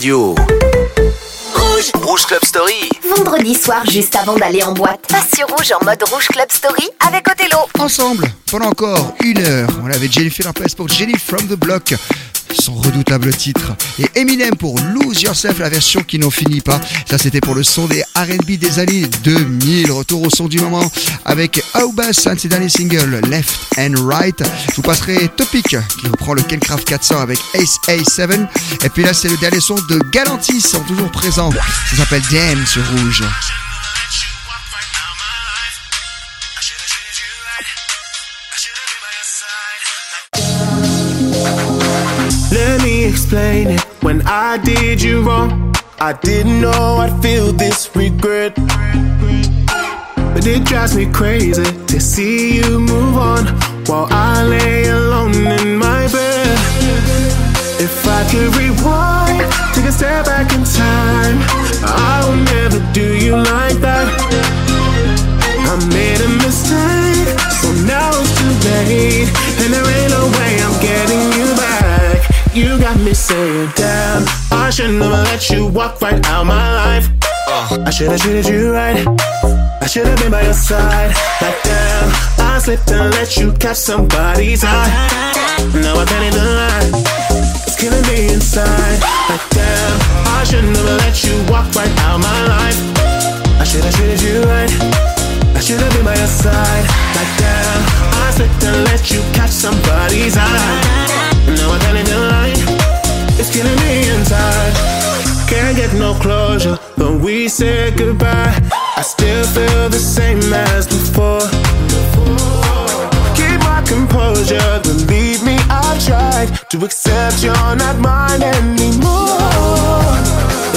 radio. Rouge. Rouge Club Story. Vendredi soir, juste avant d'aller en boîte, passe sur Rouge en mode Rouge Club Story avec Othello. Ensemble, pendant encore une heure, on avait Jennifer Lopez pour Jenny from the Block son redoutable titre. Et Eminem pour Lose Yourself, la version qui n'en finit pas. Ça, c'était pour le son des RB des années 2000. Retour au son du moment avec Aubas, un de ses derniers singles, Left and Right. Je vous passerai Topic, qui reprend le Kencraft 400 avec Ace A7. Et puis là, c'est le dernier son de Galantis, toujours présents. Ça s'appelle Damn sur Rouge. Explain it. When I did you wrong, I didn't know I'd feel this regret. But it drives me crazy to see you move on while I lay alone in my bed. If I could rewind, take a step back in time, I will never do you like that. I made a mistake, so now it's too late, You got me saying, damn, I should never let you walk right out my life. Uh. I should've treated you right. I should've been by your side. Like damn, I slipped and let you catch somebody's eye. Now I can't even lie. It's killing me inside. Like damn, I should never let you walk right out my life. I should've treated you right. I should've been by your side. Like damn, I slipped and let you catch somebody's eye. Now I can't even lie. It's killing me inside. Can't get no closure when we said goodbye. I still feel the same as before. Keep my composure, believe me, I've tried to accept you're not mine anymore.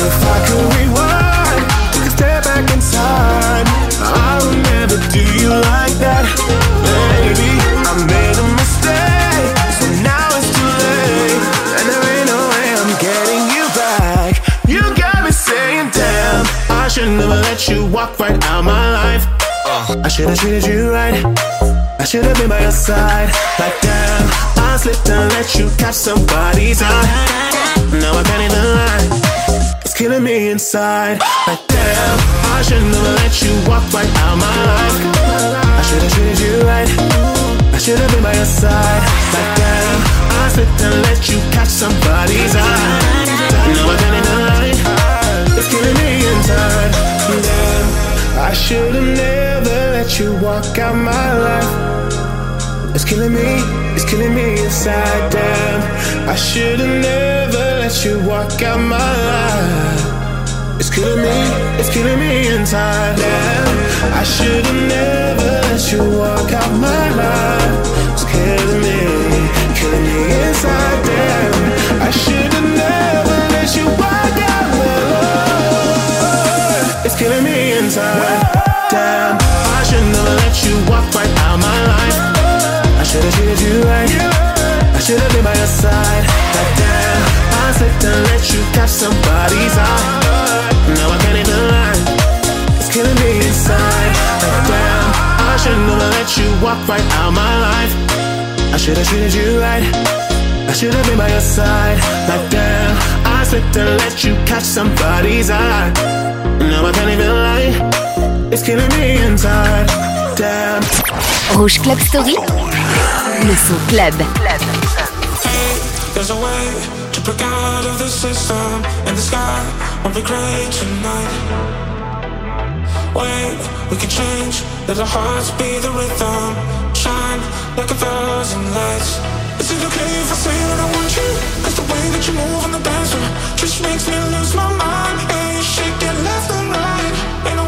If I could rewind, take a step back in time, I would never do you like that, never uh. let you walk right out my life. I should've treated you right. I should've been by your side. Like damn, I slipped and let you catch somebody's eye. Now I can't even lie. It's killing me inside. Like damn, I should never let you walk right out my life. I should've treated you right. I should've been by your side. Like damn, I slipped and let you catch somebody's eye. Now I can't I should've never let you walk out my life. It's killing me, it's killing me inside. Damn, I should've never let you walk out my life. It's killing me, it's killing me inside. Damn, I should've never let you walk out my life. It's killing me, killing me inside. Damn, I should've never let you It's killing me inside. Damn, I should never let you walk right out my life. I should've treated you right. I should've been by your side. Like damn, I slipped and let you catch somebody's eye. Now I can't even lie. It's killing me inside. Like damn, I should never let you walk right out my life. I should've treated you right. I should've been by your side. Like damn, I slipped and let you catch somebody's eye. Now I can't even lie. It's killing me inside. Damn. Rouge Club Story, le son club. There's a way to break out of the system, and the sky won't be gray tonight. Wait, we can change, let our hearts be the rhythm, shine like a thousand lights makes me lose my mind. And you shake it left and right.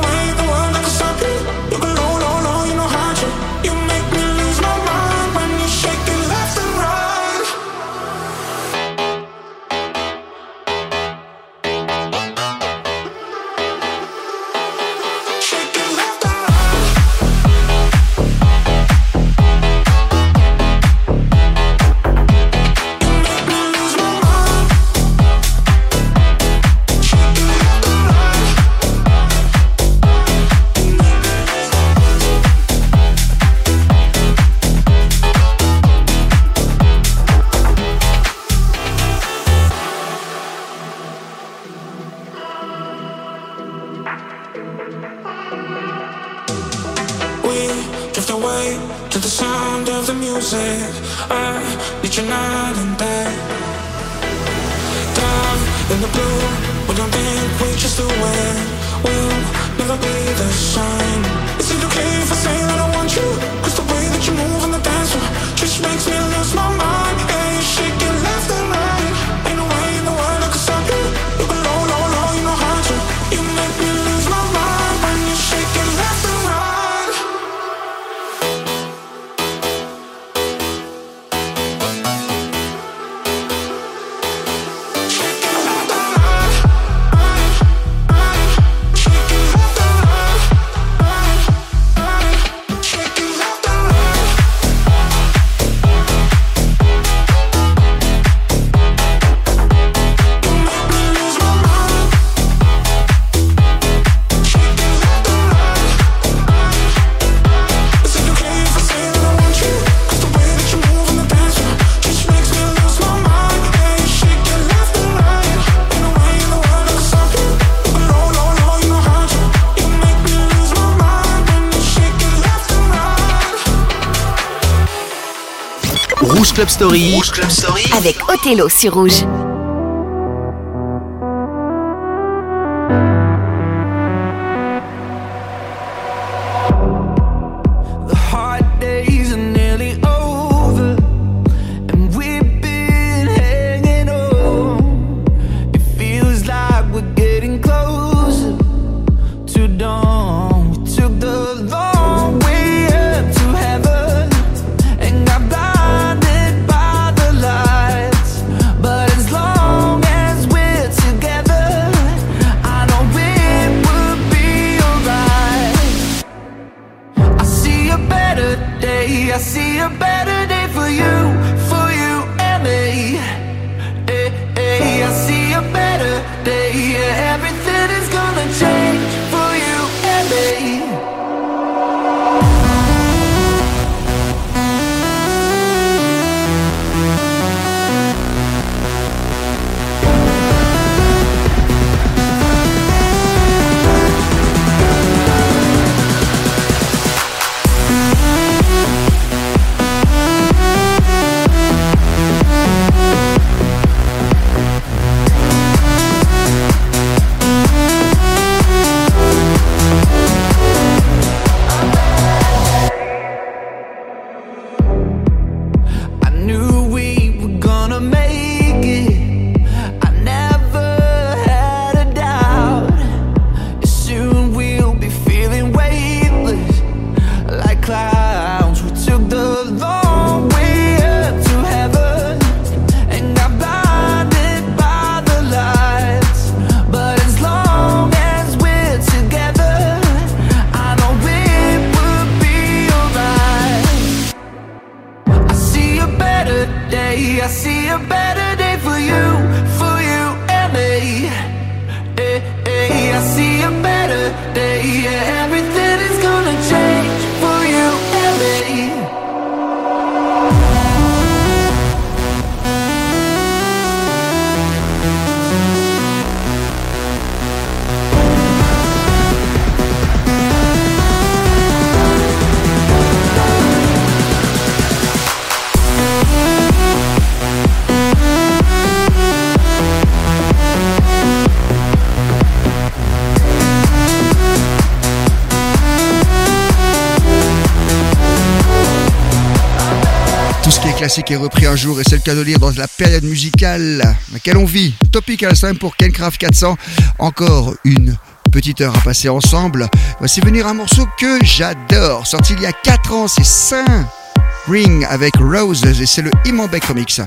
Club Story. Avec Othello sur Rouge. classique est repris un jour et c'est le cas de lire dans la période musicale dans laquelle on vit. Topic à la 5 pour Kencraft 400. Encore une petite heure à passer ensemble. Voici venir un morceau que j'adore. Sorti il y a 4 ans, c'est Saint Ring avec Roses et c'est le Imanbek Remix.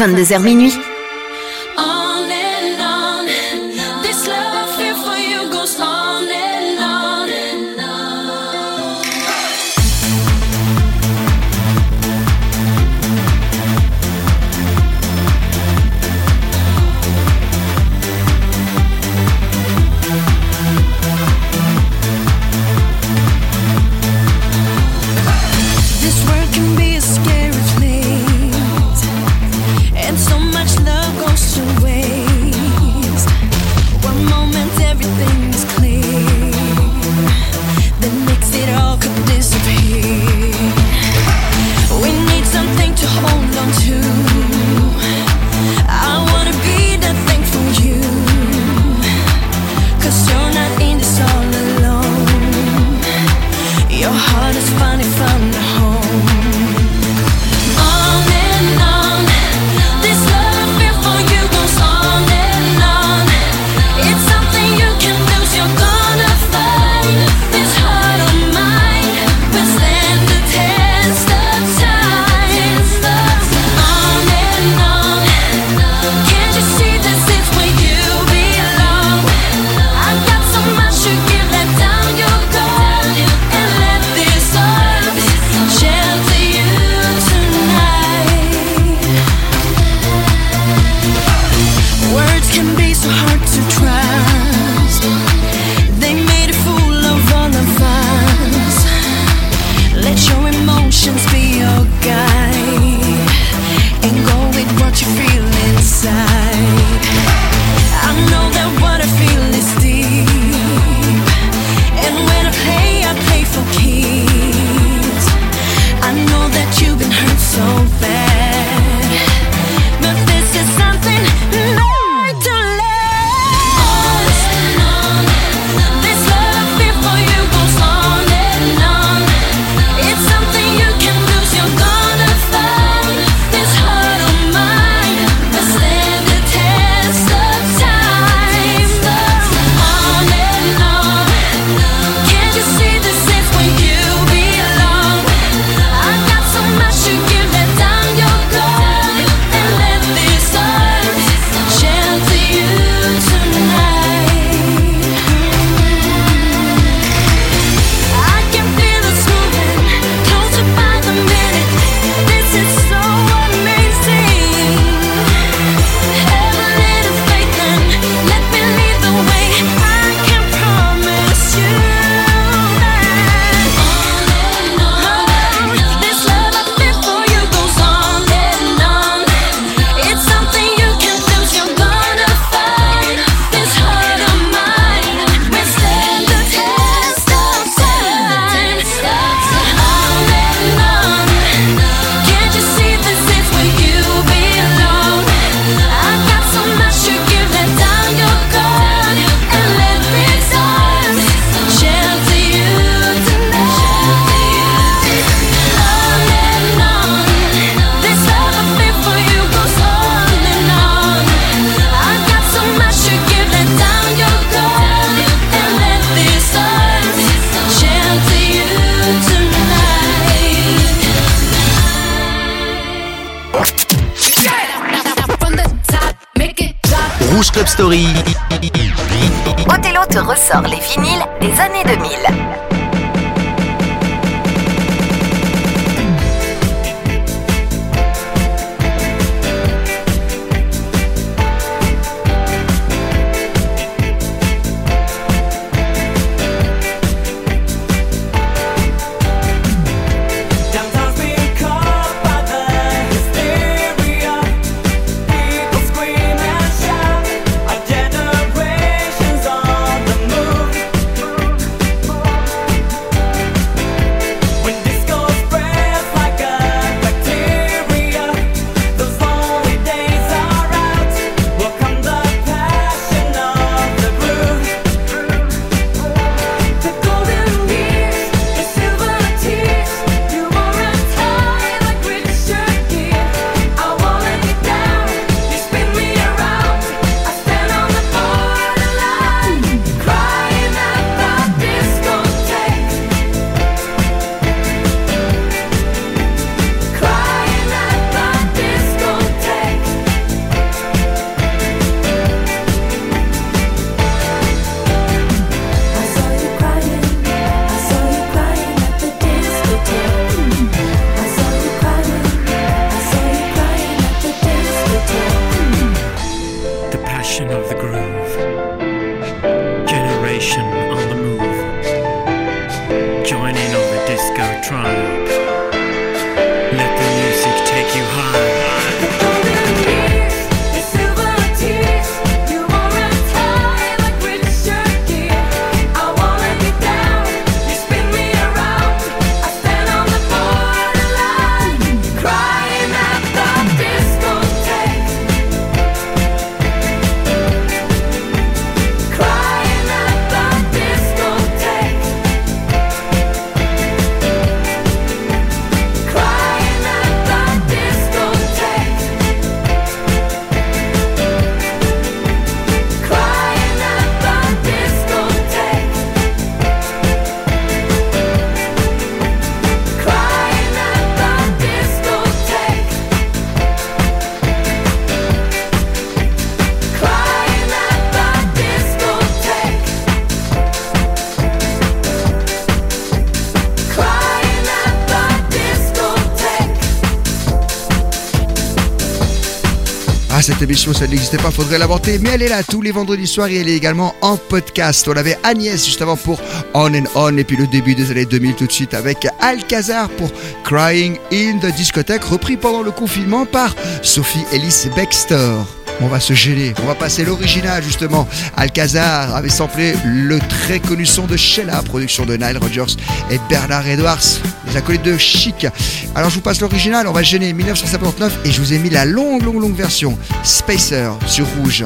22h minuit. Ah, cette émission, ça n'existait pas, faudrait l'inventer, mais elle est là tous les vendredis soirs et elle est également en podcast. On avait Agnès juste avant pour On and On et puis le début des années 2000 tout de suite avec Alcazar pour Crying in the Discotheque, repris pendant le confinement par Sophie Ellis Bextor. On va se gêner, on va passer l'original justement. Alcazar avait samplé le très connu son de Sheila, production de Nile Rodgers et Bernard Edwards, les acolytes de Chic. Alors je vous passe l'original, on va gêner 1959 et je vous ai mis la longue, longue, longue version Spacer sur rouge.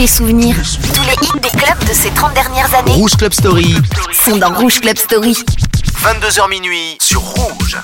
Les souvenirs, tous les hits des clubs de ces 30 dernières années Rouge Club Story, sont dans Rouge Club Story. 22h minuit sur Rouge.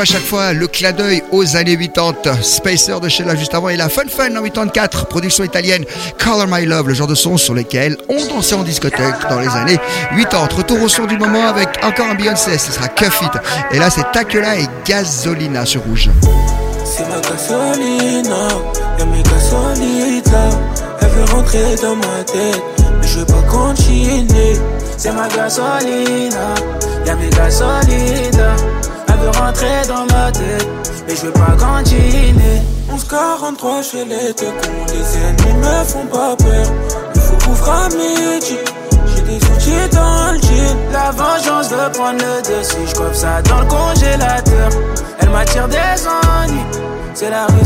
À chaque fois, le clin d'œil aux années 80. Spacer de Sheila juste avant et la Fun Fun en 84, production italienne Color My Love, le genre de son sur lesquels on dansait en discothèque dans les années 80. Retour au son du moment avec encore un Beyoncé, ce sera Cuff. Et là, c'est Takela et Gasolina sur Rouge. C'est ma gasolina, y'a mes. Elle veut rentrer dans ma tête, mais je veux pas continuer. C'est ma gasolina, y'a mes. Elle veut rentrer dans ma tête, mais je veux pas continuer. 1143 chez les cons, les ennemis me font pas peur. Il faut ouvrir à midi. J'ai des outils dans le jean. La vengeance veut prendre le dessus. Je ça dans le congélateur. Elle m'attire des ennuis. C'est la comme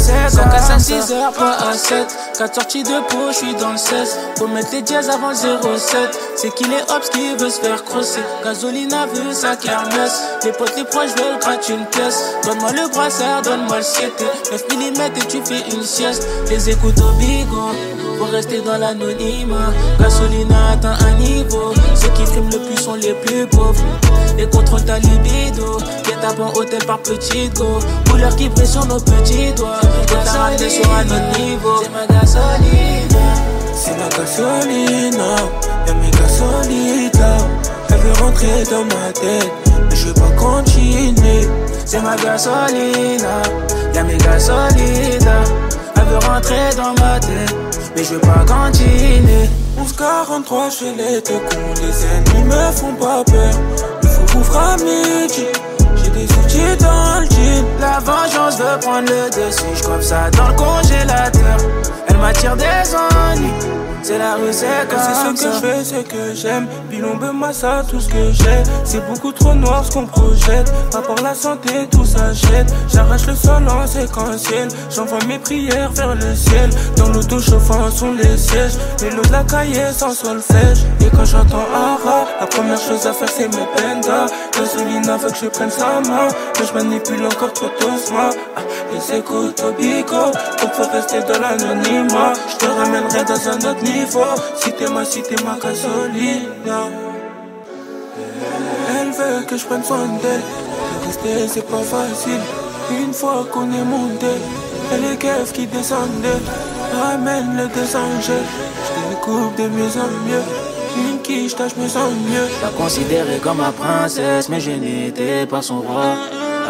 casse à ça. 6 heures, pas à 7. 4 sorties de peau, je suis dans le 16. Faut mettre les dièses avant le 07. C'est qu'il est hops qui veut se faire crosser. Gasolina veut sa kermesse. Les potes, les proches veulent gratter une pièce. Donne-moi le brassard, donne-moi le 7. 9 mm et tu fais une sieste. Les écoutes au bigot. Faut rester dans l'anonymat. Gasolina atteint un niveau. Ceux qui friment le plus sont les plus pauvres. Et contrôle ta libido. Les tapes en hôtel par petit go. Couleur qui brille sur nos petits doigts. T'as raté sur un autre niveau. C'est ma gasolina. C'est ma gasolina, y'a mes gasolides là. Elle veut rentrer dans ma tête, mais je veux pas continuer. C'est ma gasolina, y'a mes gasolides là. Elle veut rentrer dans ma tête, mais je veux pas continuer. 1143 chez les cons, les ennemis me font pas peur. Il faut ouvrir à midi. J'ai des outils dans le jean. La vengeance veut prendre le dessus. Je ça dans le congélateur. Elle m'attire des ennuis. C'est la rue, c'est comme C'est ce que je fais, c'est que j'aime. Bilombe, massa, tout ce que j'ai. C'est beaucoup trop noir ce qu'on projette. Pas pour la santé, tout s'achète. J'arrache le sol en séquentiel. J'envoie mes prières vers le ciel. Dans l'auto chauffant sont les sièges. Les lots de la cahier sans solfège. Et quand j'entends rat, la première chose à faire c'est mes pendas. Gasolina veut que je prenne sa main. Mais je manipule encore trop doucement. Ah, les écoutes au. Donc faut rester dans l'anonymat. Je te ramènerai dans un autre niveau. Si t'es ma, si t'es ma gasolina. Elle veut que je prenne soin d'elle. De Rester, c'est pas facile. Une fois qu'on est monté, et les keufs qui descendaient. Ramène le deux angels. Je découpe de mieux en mieux. Une quiche, tâche me sens mieux. La considérée comme ma princesse, mais je n'étais pas son roi.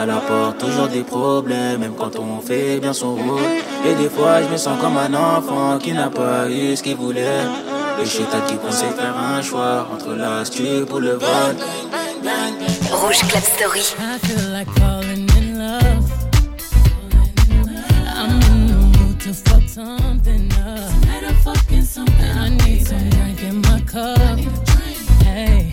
Elle apporte toujours des problèmes, même quand on fait bien son rôle. Et des fois, je me sens comme un enfant qui n'a pas eu ce qu'il voulait. Et je t'ai dit qu'on sait faire un choix entre l'astuce pour le vol. Rouge Club Story. I feel like falling in love. I'm in the mood to fuck something up. I need some drink in my cup. Hey,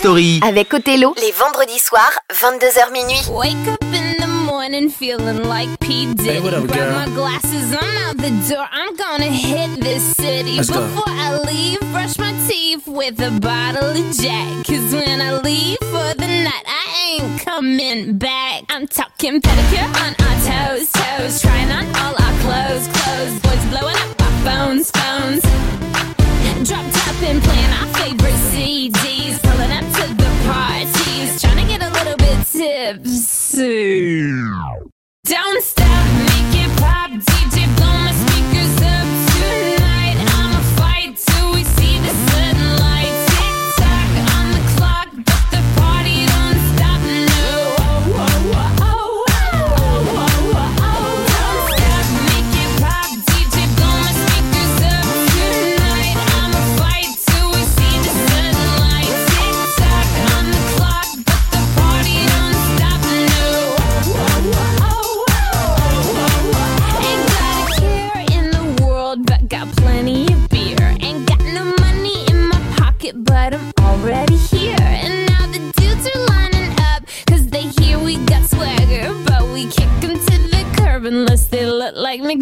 Story. Avec Othello, les vendredis soirs, 22h minuit. Wake up in the morning feeling like P. Diddy. Hey, what up, Grab girl? my glasses, I'm out the door. I'm gonna hit this city. Let's go. Before I leave, brush my teeth with a bottle of Jack. Cause when I leave for the night, I ain't coming back. I'm talking pedicure on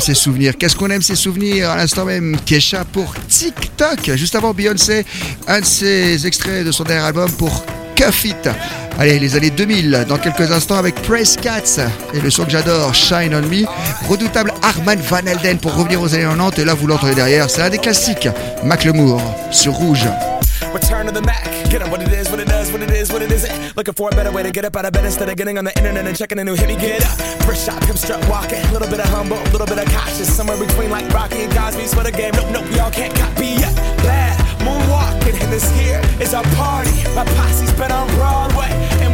Ces souvenirs Qu'est-ce qu'on aime ces souvenirs À l'instant même, Kesha pour TikTok. Juste avant Beyoncé, un de ses extraits de son dernier album pour Cuff It. Allez, les années 2000, dans quelques instants avec Press Cats et le son que j'adore, Shine On Me. Redoutable Arman Van Elden pour revenir aux années 90. Et là, vous l'entendez derrière, c'est un des classiques. Macklemore sur Rouge. Return to the Mac. Looking for a better way to get up out of bed instead of getting on the internet and checking a new hit. Me get up. First shot, come strut walking. A little bit of humble, a little bit of cautious. Somewhere between like Rocky and Cosby's for the game. Nope, nope, y'all can't copy yet. Bad moonwalking, and this here is our party. My posse's been on Broadway, and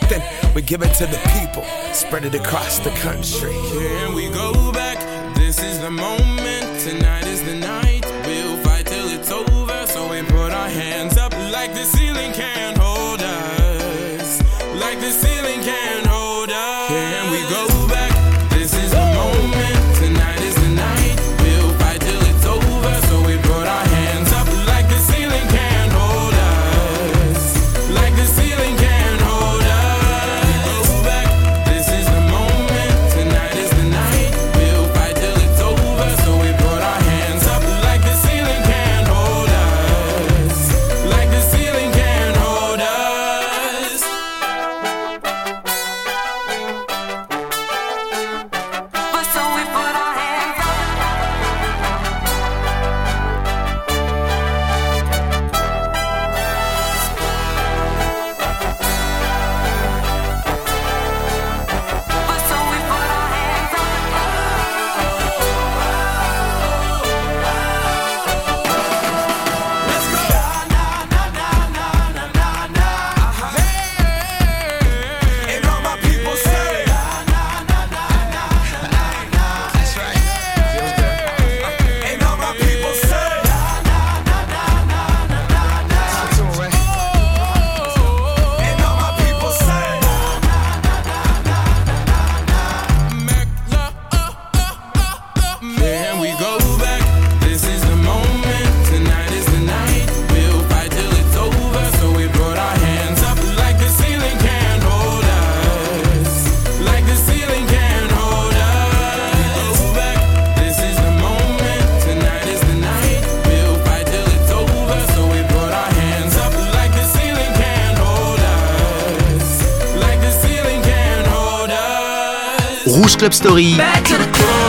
We give it to the people, spread it across the country. Here we go back. This is the moment. Tonight is the night.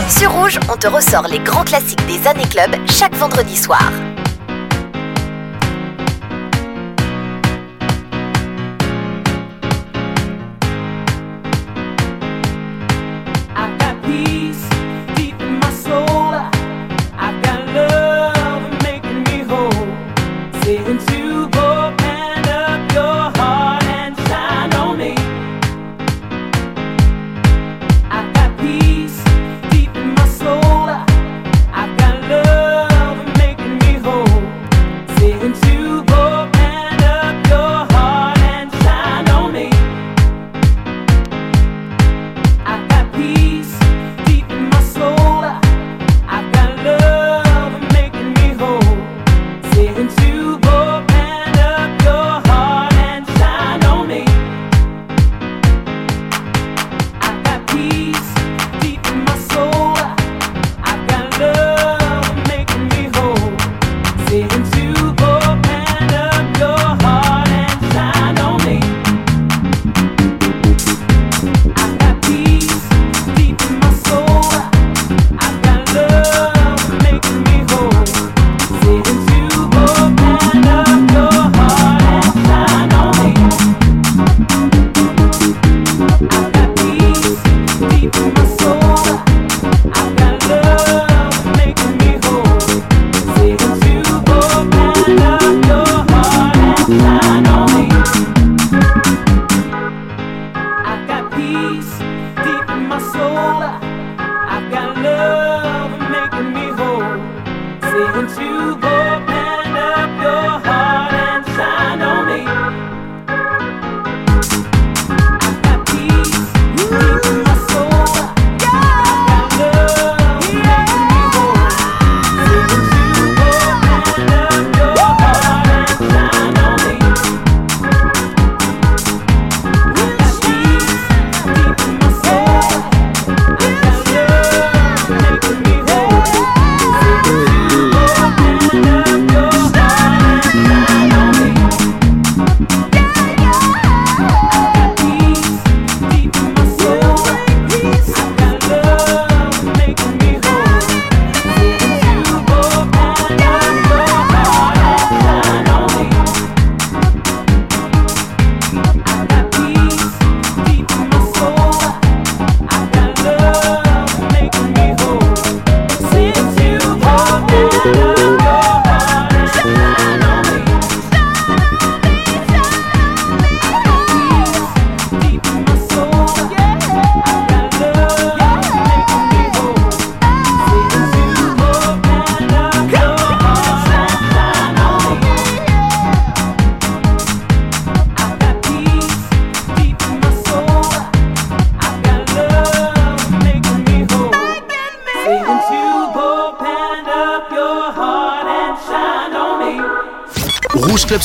Sur Rouge, on te ressort les grands classiques des années club chaque vendredi soir.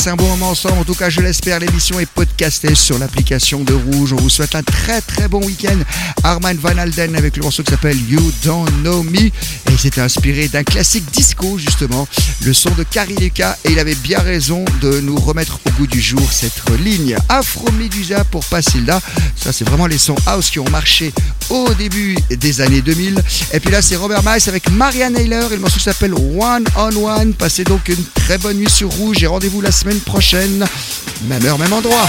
Passé un bon moment ensemble. En tout cas, je l'espère. L'émission est podcastée sur l'application de Rouge. On vous souhaite un très très bon week-end. Armand Van Alden avec le morceau qui s'appelle You Don't Know Me. Et il s'était inspiré d'un classique disco, justement, le son de Carrie Lucas. Et il avait bien raison de nous remettre au goût du jour cette ligne Afro Medusa pour Pasilda. Ça, c'est vraiment les sons house qui ont marché au début des années 2000. Et puis là, c'est Robert Miles avec Marianne Naylor. Et le morceau s'appelle One on One. Passez donc une très bonne nuit sur Rouge et rendez-vous la semaine prochaine. Même heure, même endroit.